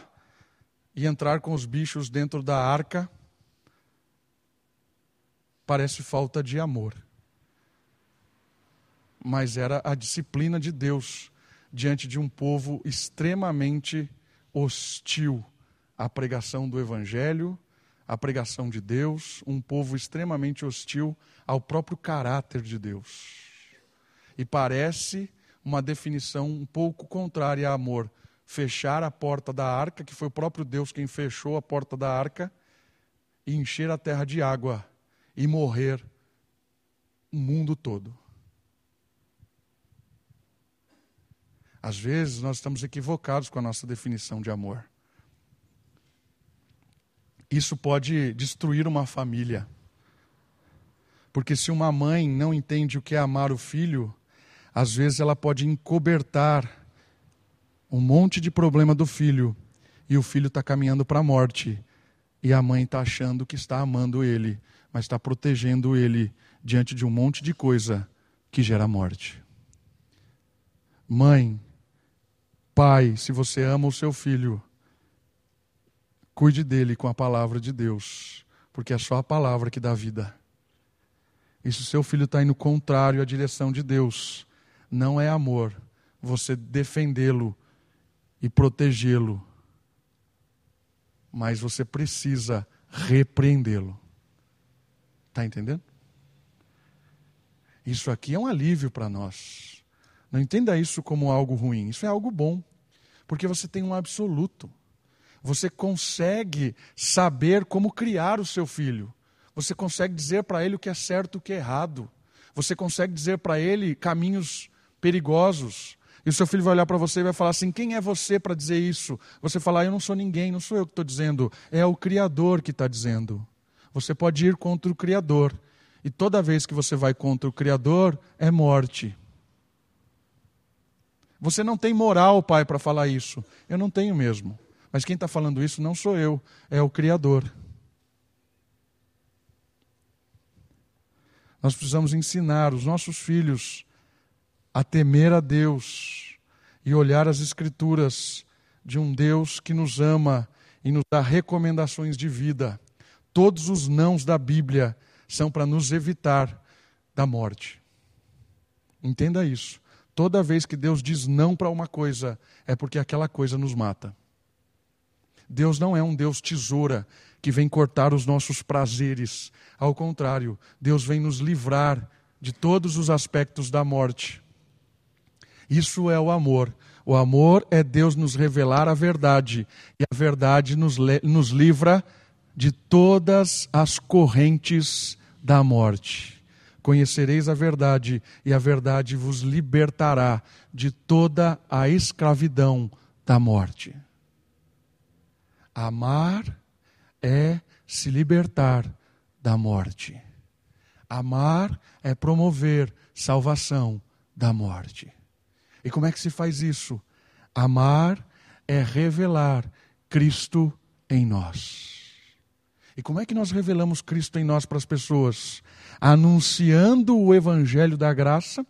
e entrar com os bichos dentro da arca parece falta de amor. Mas era a disciplina de Deus diante de um povo extremamente hostil à pregação do Evangelho a pregação de Deus, um povo extremamente hostil ao próprio caráter de Deus. E parece uma definição um pouco contrária a amor. Fechar a porta da arca, que foi o próprio Deus quem fechou a porta da arca, e encher a terra de água e morrer o mundo todo. Às vezes nós estamos equivocados com a nossa definição de amor. Isso pode destruir uma família. Porque se uma mãe não entende o que é amar o filho, às vezes ela pode encobertar um monte de problema do filho e o filho está caminhando para a morte. E a mãe está achando que está amando ele, mas está protegendo ele diante de um monte de coisa que gera morte. Mãe, pai, se você ama o seu filho, Cuide dele com a palavra de Deus, porque é só a palavra que dá vida. E se o seu filho está indo contrário à direção de Deus, não é amor você defendê-lo e protegê-lo, mas você precisa repreendê-lo. Está entendendo? Isso aqui é um alívio para nós. Não entenda isso como algo ruim, isso é algo bom, porque você tem um absoluto. Você consegue saber como criar o seu filho. Você consegue dizer para ele o que é certo e o que é errado. Você consegue dizer para ele caminhos perigosos. E o seu filho vai olhar para você e vai falar assim: quem é você para dizer isso? Você falar: eu não sou ninguém, não sou eu que estou dizendo, é o Criador que está dizendo. Você pode ir contra o Criador. E toda vez que você vai contra o Criador, é morte. Você não tem moral, pai, para falar isso. Eu não tenho mesmo. Mas quem está falando isso não sou eu, é o Criador. Nós precisamos ensinar os nossos filhos a temer a Deus e olhar as Escrituras de um Deus que nos ama e nos dá recomendações de vida. Todos os nãos da Bíblia são para nos evitar da morte. Entenda isso. Toda vez que Deus diz não para uma coisa, é porque aquela coisa nos mata. Deus não é um Deus tesoura que vem cortar os nossos prazeres. Ao contrário, Deus vem nos livrar de todos os aspectos da morte. Isso é o amor. O amor é Deus nos revelar a verdade, e a verdade nos, nos livra de todas as correntes da morte. Conhecereis a verdade, e a verdade vos libertará de toda a escravidão da morte. Amar é se libertar da morte. Amar é promover salvação da morte. E como é que se faz isso? Amar é revelar Cristo em nós. E como é que nós revelamos Cristo em nós para as pessoas? Anunciando o Evangelho da graça,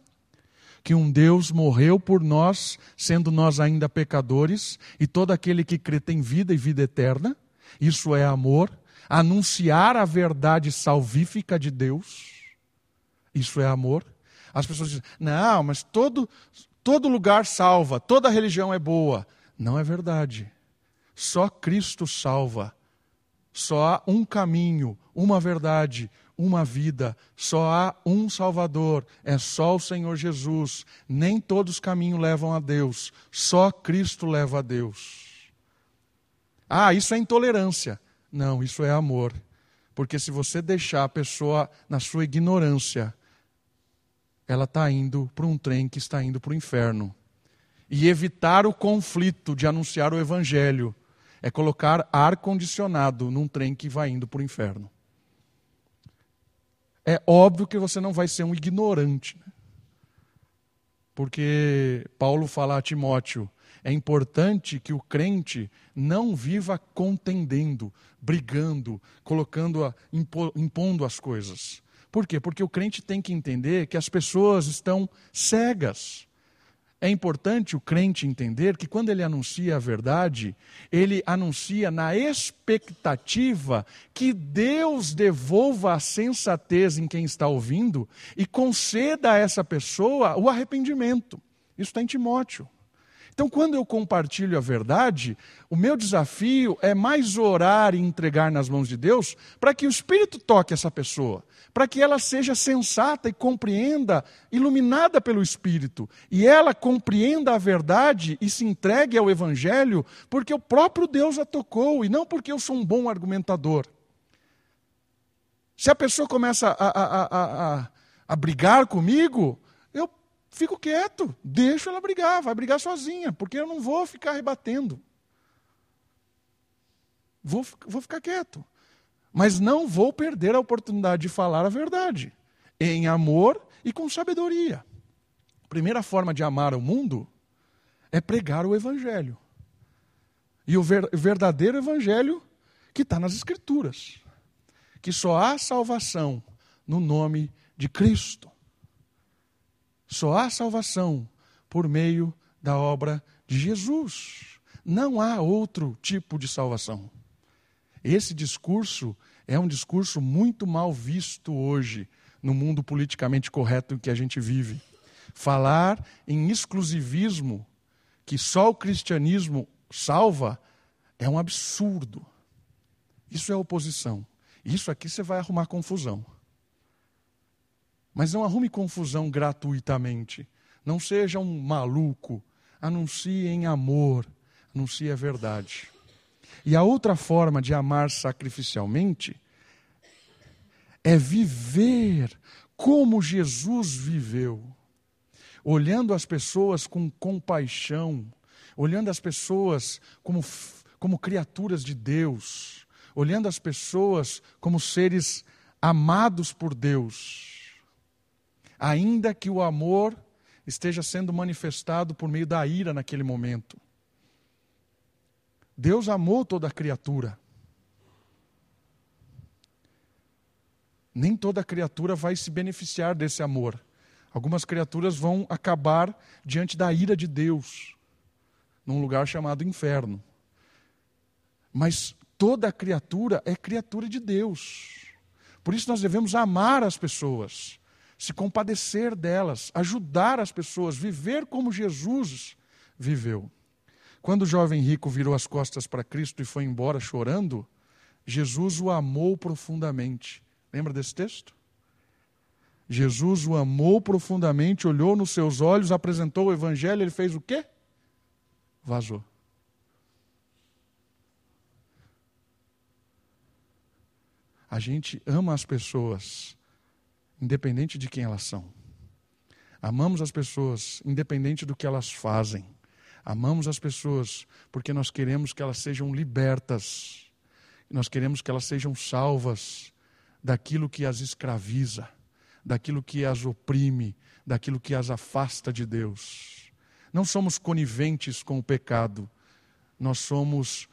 que um Deus morreu por nós, sendo nós ainda pecadores, e todo aquele que crê tem vida e vida eterna. Isso é amor. Anunciar a verdade salvífica de Deus. Isso é amor. As pessoas dizem: não, mas todo, todo lugar salva, toda religião é boa. Não é verdade. Só Cristo salva. Só há um caminho, uma verdade, uma vida. Só há um Salvador, é só o Senhor Jesus. Nem todos os caminhos levam a Deus, só Cristo leva a Deus. Ah, isso é intolerância. Não, isso é amor. Porque se você deixar a pessoa na sua ignorância, ela está indo para um trem que está indo para o inferno. E evitar o conflito de anunciar o evangelho é colocar ar condicionado num trem que vai indo para o inferno. É óbvio que você não vai ser um ignorante. Né? Porque Paulo fala a Timóteo: é importante que o crente não viva contendendo, brigando, colocando, impondo as coisas. Por quê? Porque o crente tem que entender que as pessoas estão cegas. É importante o crente entender que quando ele anuncia a verdade, ele anuncia na expectativa que Deus devolva a sensatez em quem está ouvindo e conceda a essa pessoa o arrependimento. Isso está em Timóteo. Então, quando eu compartilho a verdade, o meu desafio é mais orar e entregar nas mãos de Deus para que o Espírito toque essa pessoa, para que ela seja sensata e compreenda, iluminada pelo Espírito, e ela compreenda a verdade e se entregue ao Evangelho, porque o próprio Deus a tocou e não porque eu sou um bom argumentador. Se a pessoa começa a, a, a, a, a brigar comigo, fico quieto, deixo ela brigar, vai brigar sozinha, porque eu não vou ficar rebatendo. Vou, vou ficar quieto. Mas não vou perder a oportunidade de falar a verdade, em amor e com sabedoria. A primeira forma de amar o mundo é pregar o Evangelho. E o ver, verdadeiro Evangelho que está nas Escrituras. Que só há salvação no nome de Cristo. Só há salvação por meio da obra de Jesus. Não há outro tipo de salvação. Esse discurso é um discurso muito mal visto hoje no mundo politicamente correto em que a gente vive. Falar em exclusivismo, que só o cristianismo salva, é um absurdo. Isso é oposição. Isso aqui você vai arrumar confusão. Mas não arrume confusão gratuitamente. Não seja um maluco. Anuncie em amor. Anuncie a verdade. E a outra forma de amar sacrificialmente é viver como Jesus viveu, olhando as pessoas com compaixão, olhando as pessoas como, como criaturas de Deus, olhando as pessoas como seres amados por Deus, ainda que o amor esteja sendo manifestado por meio da ira naquele momento. Deus amou toda criatura. Nem toda criatura vai se beneficiar desse amor. Algumas criaturas vão acabar diante da ira de Deus, num lugar chamado inferno. Mas toda criatura é criatura de Deus. Por isso nós devemos amar as pessoas, se compadecer delas, ajudar as pessoas, viver como Jesus viveu. Quando o jovem rico virou as costas para Cristo e foi embora chorando, Jesus o amou profundamente. Lembra desse texto? Jesus o amou profundamente, olhou nos seus olhos, apresentou o evangelho, ele fez o quê? Vazou. A gente ama as pessoas, independente de quem elas são. Amamos as pessoas, independente do que elas fazem. Amamos as pessoas porque nós queremos que elas sejam libertas, nós queremos que elas sejam salvas daquilo que as escraviza, daquilo que as oprime, daquilo que as afasta de Deus. Não somos coniventes com o pecado, nós somos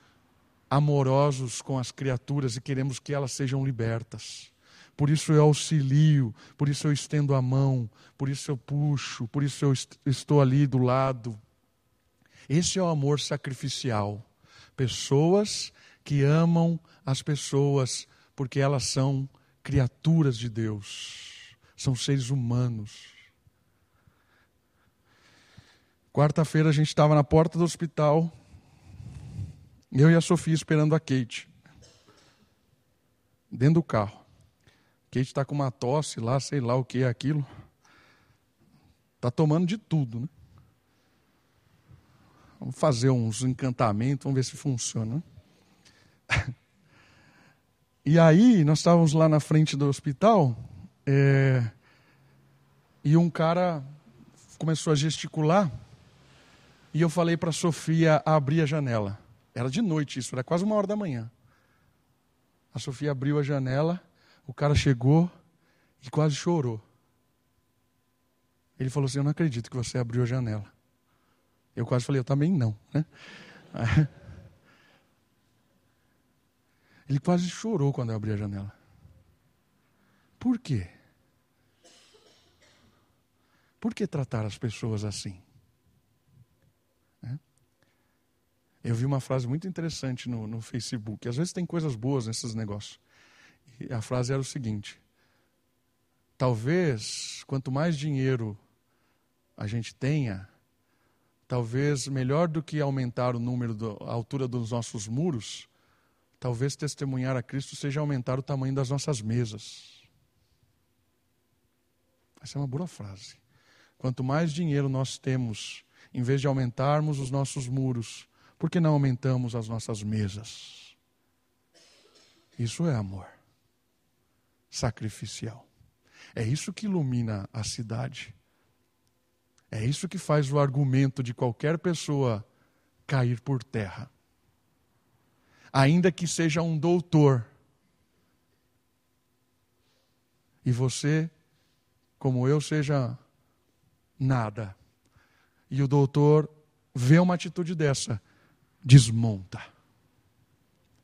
amorosos com as criaturas e queremos que elas sejam libertas. Por isso eu auxilio, por isso eu estendo a mão, por isso eu puxo, por isso eu estou ali do lado. Esse é o amor sacrificial. Pessoas que amam as pessoas porque elas são criaturas de Deus, são seres humanos. Quarta-feira a gente estava na porta do hospital, eu e a Sofia esperando a Kate, dentro do carro. Kate está com uma tosse lá, sei lá o que é aquilo. Está tomando de tudo, né? Vamos fazer uns encantamentos, vamos ver se funciona. [LAUGHS] E aí, nós estávamos lá na frente do hospital, é, e um cara começou a gesticular, e eu falei para a Sofia abrir a janela. Era de noite isso, era quase uma hora da manhã. A Sofia abriu a janela, o cara chegou e quase chorou. Ele falou assim: Eu não acredito que você abriu a janela. Eu quase falei, eu também não. Né? Ele quase chorou quando eu abri a janela. Por quê? Por que tratar as pessoas assim? É? Eu vi uma frase muito interessante no, no Facebook. Às vezes tem coisas boas nesses negócios. A frase era o seguinte: Talvez, quanto mais dinheiro a gente tenha, talvez melhor do que aumentar o número, do, a altura dos nossos muros, talvez testemunhar a Cristo seja aumentar o tamanho das nossas mesas. Essa é uma boa frase. Quanto mais dinheiro nós temos, em vez de aumentarmos os nossos muros, por que não aumentamos as nossas mesas? Isso é amor sacrificial. É isso que ilumina a cidade. É isso que faz o argumento de qualquer pessoa cair por terra. Ainda que seja um doutor. E você, como eu, seja nada. E o doutor vê uma atitude dessa, desmonta.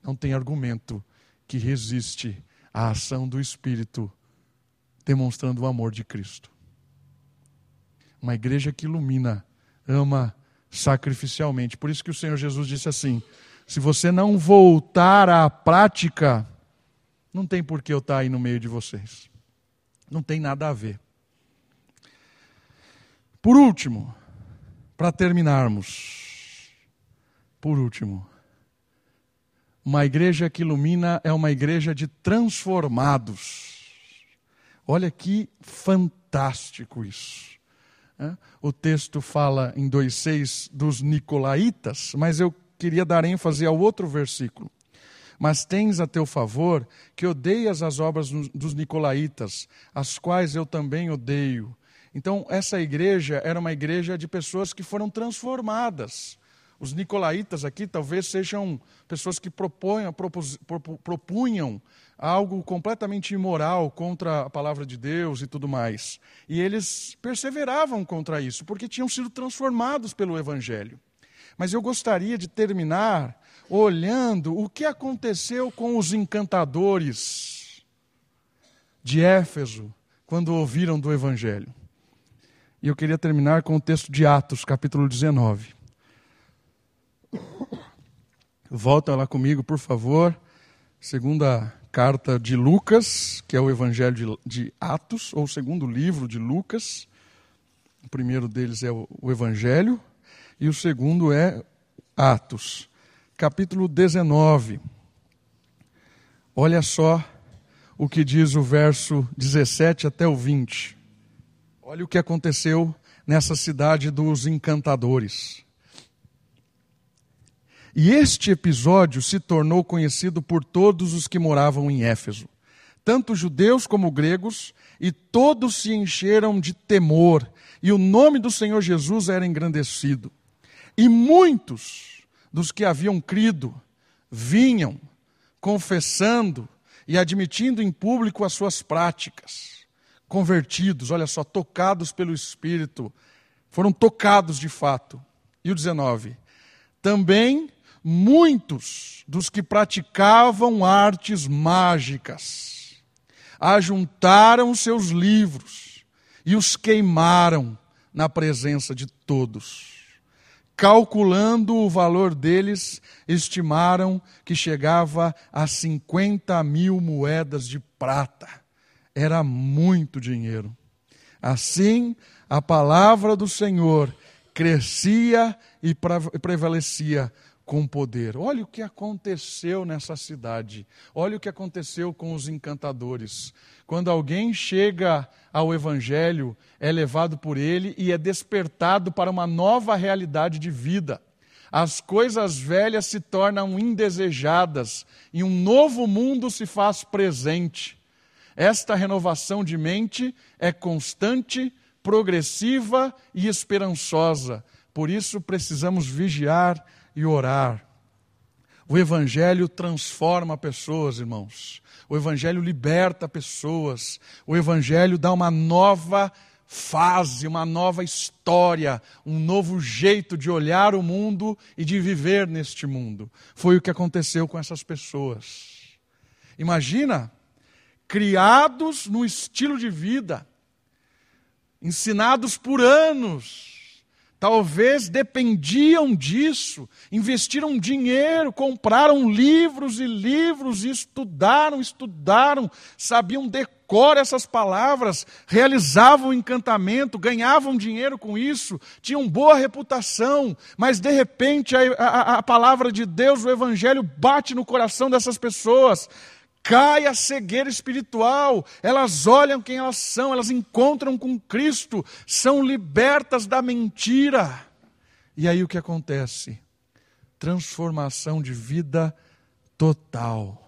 Não tem argumento que resiste à ação do Espírito demonstrando o amor de Cristo. Uma igreja que ilumina, ama sacrificialmente. Por isso que o Senhor Jesus disse assim: se você não voltar à prática, não tem por que eu estar aí no meio de vocês. Não tem nada a ver. Por último, para terminarmos, por último, uma igreja que ilumina é uma igreja de transformados. Olha que fantástico isso. O texto fala em 2,6 dos Nicolaitas, mas eu queria dar ênfase ao outro versículo. Mas tens a teu favor que odeias as obras dos Nicolaitas, as quais eu também odeio. Então, essa igreja era uma igreja de pessoas que foram transformadas os nicolaítas aqui talvez sejam pessoas que proponham, propus, propunham algo completamente imoral contra a palavra de Deus e tudo mais. E eles perseveravam contra isso, porque tinham sido transformados pelo Evangelho. Mas eu gostaria de terminar olhando o que aconteceu com os encantadores de Éfeso quando ouviram do Evangelho. E eu queria terminar com o texto de Atos, capítulo 19. Volta lá comigo, por favor. Segunda carta de Lucas, que é o Evangelho de, Atos, ou segundo livro de Lucas. O primeiro deles é o, o Evangelho, e o segundo é Atos, capítulo 19. Olha só o que diz o verso 17 até o 20. Olha o que aconteceu nessa cidade dos encantadores. E este episódio se tornou conhecido por todos os que moravam em Éfeso, tanto judeus como gregos, e todos se encheram de temor, e o nome do Senhor Jesus era engrandecido. E muitos dos que haviam crido vinham confessando e admitindo em público as suas práticas. Convertidos, olha só, tocados pelo Espírito, foram tocados de fato. E o 19. Também muitos dos que praticavam artes mágicas ajuntaram seus livros e os queimaram na presença de todos. Calculando o valor deles, estimaram que chegava a 50 mil moedas de prata. Era muito dinheiro. Assim, a palavra do Senhor crescia e prevalecia com poder. Olha o que aconteceu nessa cidade. Olha o que aconteceu com os encantadores. Quando alguém chega ao Evangelho, é levado por ele e é despertado para uma nova realidade de vida. As coisas velhas se tornam indesejadas e um novo mundo se faz presente. Esta renovação de mente é constante, progressiva e esperançosa. Por isso precisamos vigiar e orar. O Evangelho transforma pessoas, irmãos. O Evangelho liberta pessoas. O Evangelho dá uma nova fase, uma nova história, um novo jeito de olhar o mundo e de viver neste mundo. Foi o que aconteceu com essas pessoas. Imagina, criados no estilo de vida, ensinados por anos, Talvez dependiam disso, investiram dinheiro, compraram livros e livros, e estudaram, estudaram, sabiam decor essas palavras, realizavam encantamento, ganhavam dinheiro com isso, tinham boa reputação, mas de repente a, a, a palavra de Deus, o Evangelho, bate no coração dessas pessoas, cai a cegueira espiritual, elas olham quem elas são, elas encontram com Cristo, são libertas da mentira. E aí o que acontece? Transformação de vida total.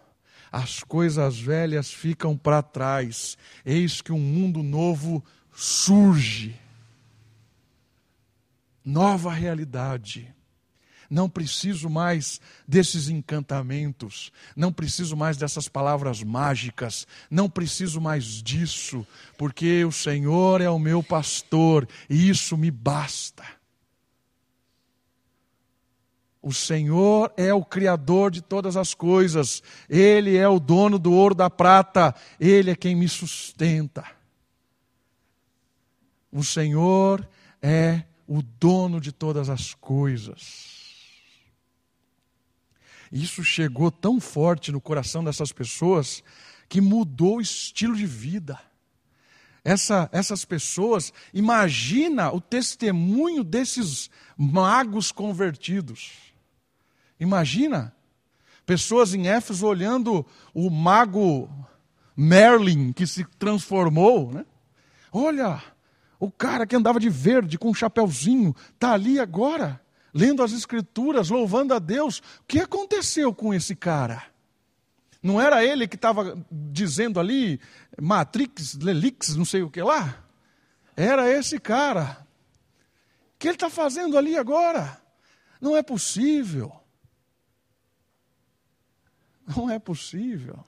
As coisas velhas ficam para trás, eis que um mundo novo surge. Nova realidade. Não preciso mais desses encantamentos, não preciso mais dessas palavras mágicas, não preciso mais disso, porque o Senhor é o meu pastor e isso me basta. O Senhor é o Criador de todas as coisas, Ele é o dono do ouro da prata, Ele é quem me sustenta. O Senhor é o dono de todas as coisas. Isso chegou tão forte no coração dessas pessoas que mudou o estilo de vida. essa, essas pessoas, imagina o testemunho desses magos convertidos. Imagina pessoas em Éfeso olhando o mago Merlin que se transformou, né? Olha, o cara que andava de verde com um chapéuzinho está ali agora, lendo as escrituras, louvando a Deus. O que aconteceu com esse cara? Não era ele que estava dizendo ali, Matrix, Lelix, não sei o que lá? Era esse cara. O que ele está fazendo ali agora? Não é possível. Não é possível.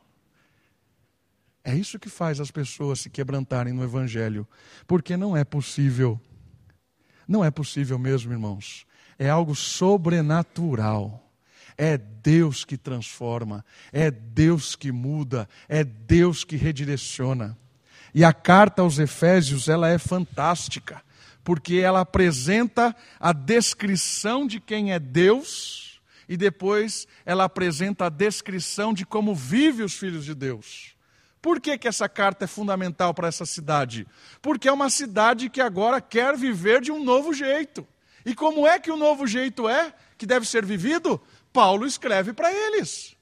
É isso que faz as pessoas se quebrantarem no Evangelho, porque não é possível. Não é possível mesmo, irmãos. É algo sobrenatural. É Deus que transforma, é Deus que muda, é Deus que redireciona. E a carta aos Efésios, ela é fantástica, porque ela apresenta a descrição de quem é Deus e depois ela apresenta a descrição de como vive os filhos de Deus. Por que, que essa carta é fundamental para essa cidade? Porque é uma cidade que agora quer viver de um novo jeito. E como é que o novo jeito é que deve ser vivido? Paulo escreve para eles.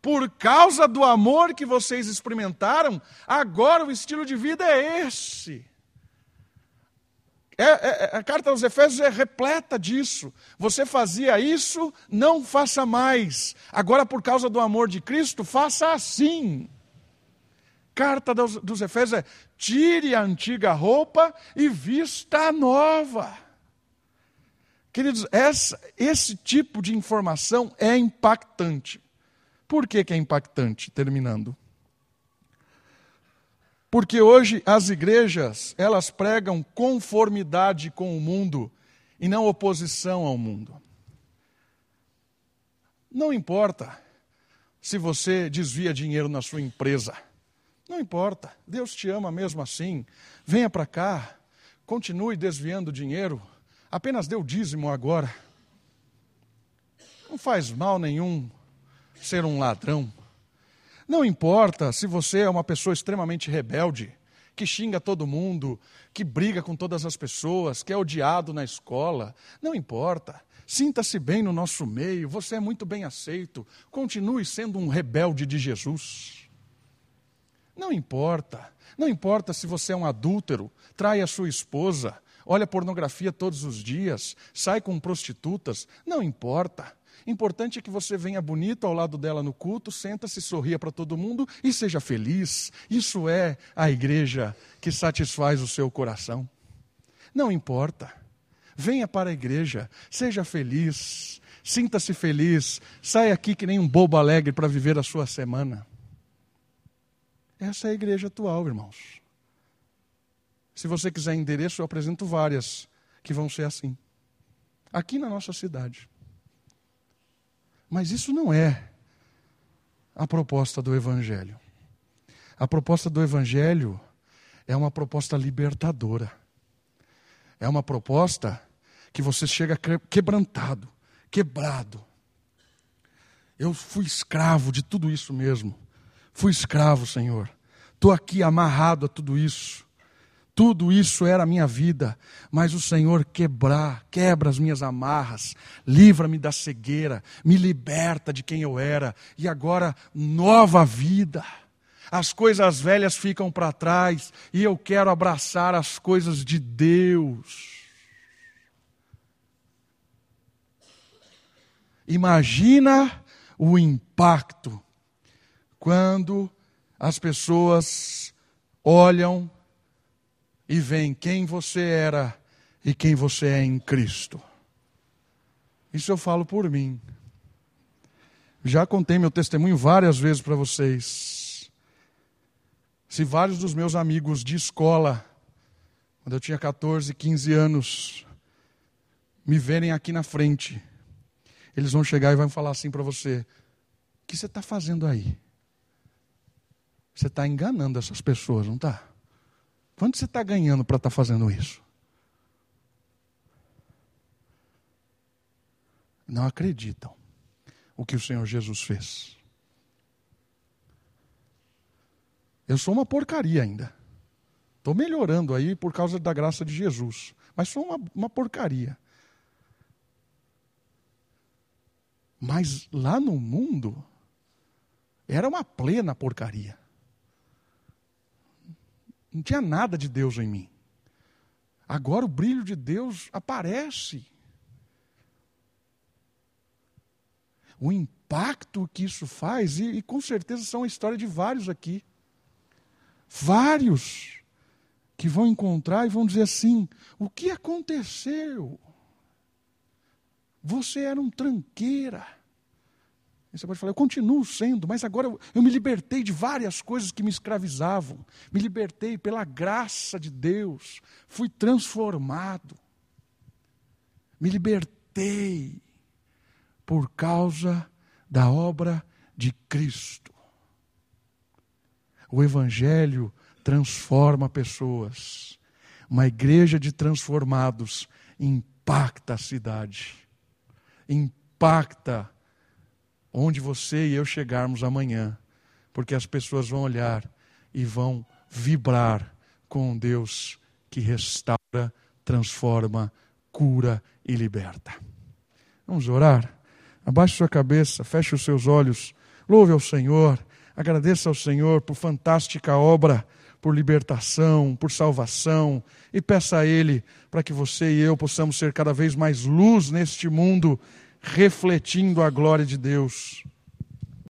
Por causa do amor que vocês experimentaram, agora o estilo de vida é esse. É, é, é, a carta aos Efésios é repleta disso. Você fazia isso, não faça mais. Agora, por causa do amor de Cristo, faça assim. Carta dos, dos Efésios é: tire a antiga roupa e vista a nova. Queridos, essa, esse tipo de informação é impactante. Por que, que é impactante? Terminando. Porque hoje as igrejas, elas pregam conformidade com o mundo e não oposição ao mundo. Não importa se você desvia dinheiro na sua empresa. Não importa. Deus te ama mesmo assim. Venha para cá. Continue desviando dinheiro apenas deu dízimo agora. Não faz mal nenhum ser um ladrão. Não importa se você é uma pessoa extremamente rebelde, que xinga todo mundo, que briga com todas as pessoas, que é odiado na escola. Não importa. Sinta-se bem no nosso meio, você é muito bem aceito. Continue sendo um rebelde de Jesus. Não importa. Não importa se você é um adúltero, trai a sua esposa, olha pornografia todos os dias, sai com prostitutas, não importa. Importante é que você venha bonito ao lado dela no culto, senta-se, sorria para todo mundo e seja feliz. Isso é a igreja que satisfaz o seu coração. Não importa. Venha para a igreja, seja feliz, sinta-se feliz, saia aqui que nem um bobo alegre para viver a sua semana. Essa é a igreja atual, irmãos. Se você quiser endereço, eu apresento várias que vão ser assim. Aqui na nossa cidade. Mas isso não é a proposta do Evangelho. A proposta do Evangelho é uma proposta libertadora. É uma proposta que você chega quebrantado, quebrado. Eu fui escravo de tudo isso mesmo. Fui escravo, Senhor. Estou aqui amarrado a tudo isso. Tudo isso era a minha vida, mas o Senhor quebrar, quebra as minhas amarras, livra-me da cegueira, me liberta de quem eu era, e agora nova vida. As coisas velhas ficam para trás e eu quero abraçar as coisas de Deus. Imagina o impacto quando as pessoas olham e vem quem você era e quem você é em Cristo. Isso eu falo por mim. Já contei meu testemunho várias vezes para vocês. Se vários dos meus amigos de escola, quando eu tinha 14, 15 anos, me verem aqui na frente, eles vão chegar e vão falar assim para você: O que você está fazendo aí? Você está enganando essas pessoas, não está? Quanto você está ganhando para estar tá fazendo isso? Não acreditam o que o Senhor Jesus fez. Eu sou uma porcaria ainda. Estou melhorando aí por causa da graça de Jesus. Mas sou uma, uma porcaria. Mas lá no mundo, era uma plena porcaria. Não tinha nada de Deus em mim. Agora o brilho de Deus aparece. O impacto que isso faz, e, e com certeza são a história de vários aqui. Vários que vão encontrar e vão dizer assim: o que aconteceu? Você era um tranqueira. Você pode falar, eu continuo sendo, mas agora eu, eu, me libertei de várias coisas que me escravizavam. Me libertei pela graça de Deus. Fui transformado. Me libertei por causa da obra de Cristo. O Evangelho transforma pessoas. Uma igreja de transformados impacta a cidade, impacta onde você e eu chegarmos amanhã, porque as pessoas vão olhar e vão vibrar com um Deus que restaura, transforma, cura e liberta. Vamos orar? Abaixe sua cabeça, feche os seus olhos, louve ao Senhor, agradeça ao Senhor por fantástica obra, por libertação, por salvação, e peça a Ele para que você e eu possamos ser cada vez mais luz neste mundo refletindo a glória de Deus.